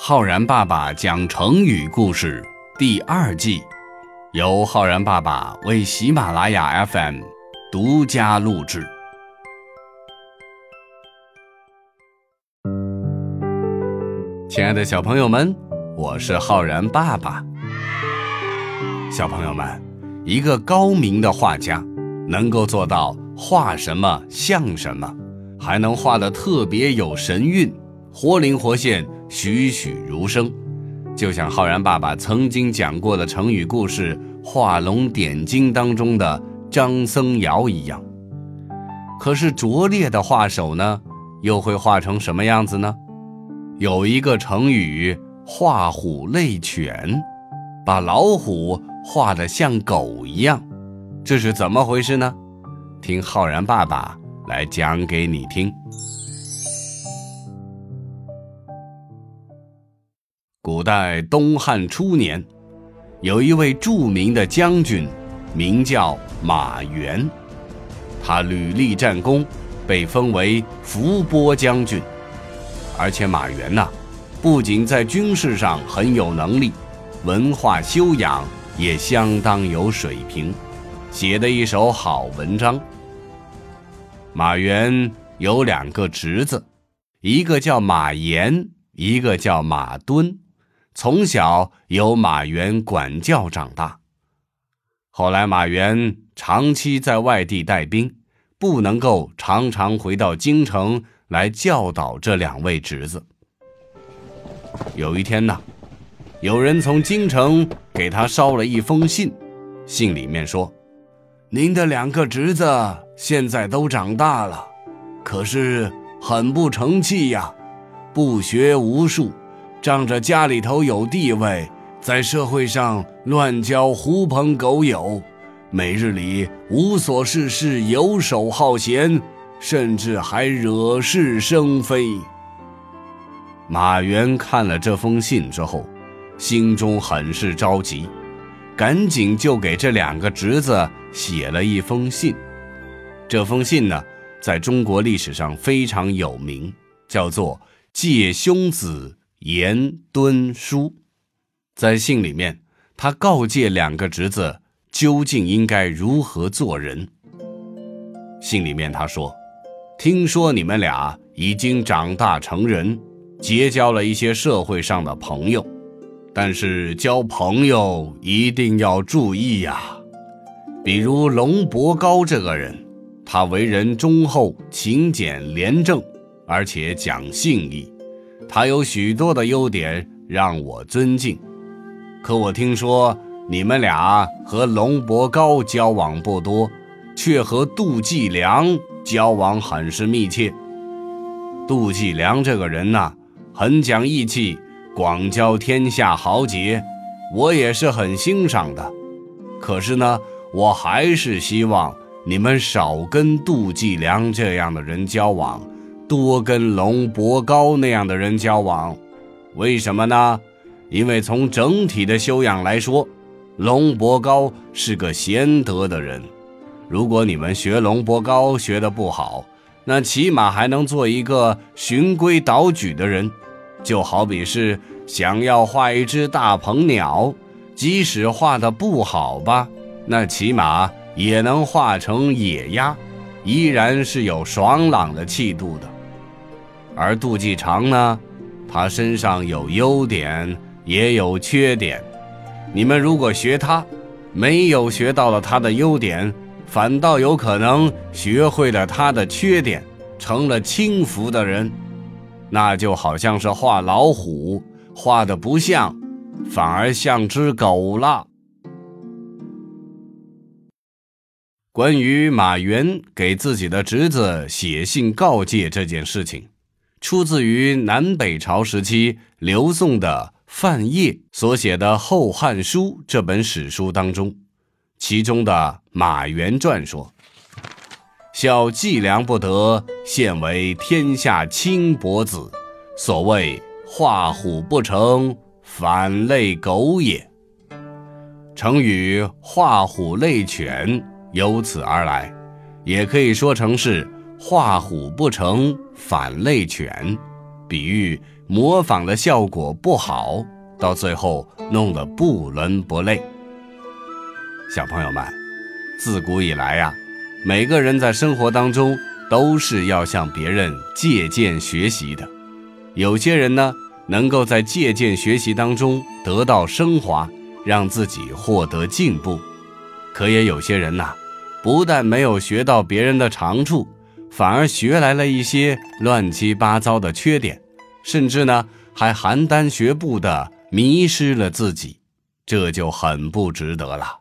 浩然爸爸讲成语故事第二季，由浩然爸爸为喜马拉雅 FM 独家录制。亲爱的小朋友们，我是浩然爸爸。小朋友们，一个高明的画家能够做到画什么像什么，还能画的特别有神韵，活灵活现。栩栩如生，就像浩然爸爸曾经讲过的成语故事《画龙点睛》当中的张僧繇一样。可是拙劣的画手呢，又会画成什么样子呢？有一个成语“画虎类犬”，把老虎画得像狗一样，这是怎么回事呢？听浩然爸爸来讲给你听。古代东汉初年，有一位著名的将军，名叫马援。他屡立战功，被封为伏波将军。而且马援呐，不仅在军事上很有能力，文化修养也相当有水平，写的一手好文章。马援有两个侄子，一个叫马延，一个叫马敦。从小由马援管教长大，后来马援长期在外地带兵，不能够常常回到京城来教导这两位侄子。有一天呢，有人从京城给他捎了一封信，信里面说：“您的两个侄子现在都长大了，可是很不成器呀，不学无术。”仗着家里头有地位，在社会上乱交狐朋狗友，每日里无所事事，游手好闲，甚至还惹是生非。马原看了这封信之后，心中很是着急，赶紧就给这两个侄子写了一封信。这封信呢，在中国历史上非常有名，叫做《借兄子》。严敦书，在信里面，他告诫两个侄子究竟应该如何做人。信里面他说：“听说你们俩已经长大成人，结交了一些社会上的朋友，但是交朋友一定要注意呀。比如龙伯高这个人，他为人忠厚、勤俭、廉政，而且讲信义。”他有许多的优点让我尊敬，可我听说你们俩和龙伯高交往不多，却和杜季良交往很是密切。杜季良这个人呐，很讲义气，广交天下豪杰，我也是很欣赏的。可是呢，我还是希望你们少跟杜季良这样的人交往。多跟龙伯高那样的人交往，为什么呢？因为从整体的修养来说，龙伯高是个贤德的人。如果你们学龙伯高学的不好，那起码还能做一个循规蹈矩的人。就好比是想要画一只大鹏鸟，即使画的不好吧，那起码也能画成野鸭，依然是有爽朗的气度的。而杜季长呢，他身上有优点，也有缺点。你们如果学他，没有学到了他的优点，反倒有可能学会了他的缺点，成了轻浮的人。那就好像是画老虎，画的不像，反而像只狗了。关于马原给自己的侄子写信告诫这件事情。出自于南北朝时期刘宋的范晔所写的《后汉书》这本史书当中，其中的《马援传》说：“小计量不得，现为天下轻薄子。所谓画虎不成，反类狗也。”成语“画虎类犬”由此而来，也可以说成是。画虎不成反类犬，比喻模仿的效果不好，到最后弄得不伦不类。小朋友们，自古以来呀，每个人在生活当中都是要向别人借鉴学习的。有些人呢，能够在借鉴学习当中得到升华，让自己获得进步；可也有些人呐，不但没有学到别人的长处，反而学来了一些乱七八糟的缺点，甚至呢还邯郸学步的迷失了自己，这就很不值得了。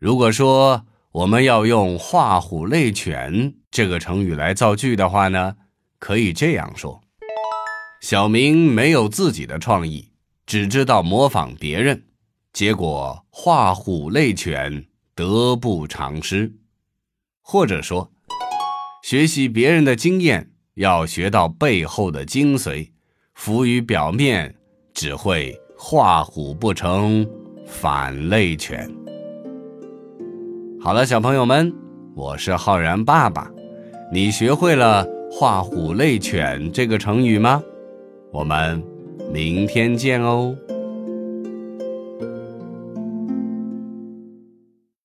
如果说我们要用“画虎类犬”这个成语来造句的话呢，可以这样说：小明没有自己的创意，只知道模仿别人，结果画虎类犬，得不偿失。或者说，学习别人的经验，要学到背后的精髓，浮于表面，只会画虎不成反类犬。好了，小朋友们，我是浩然爸爸。你学会了“画虎类犬”这个成语吗？我们明天见哦。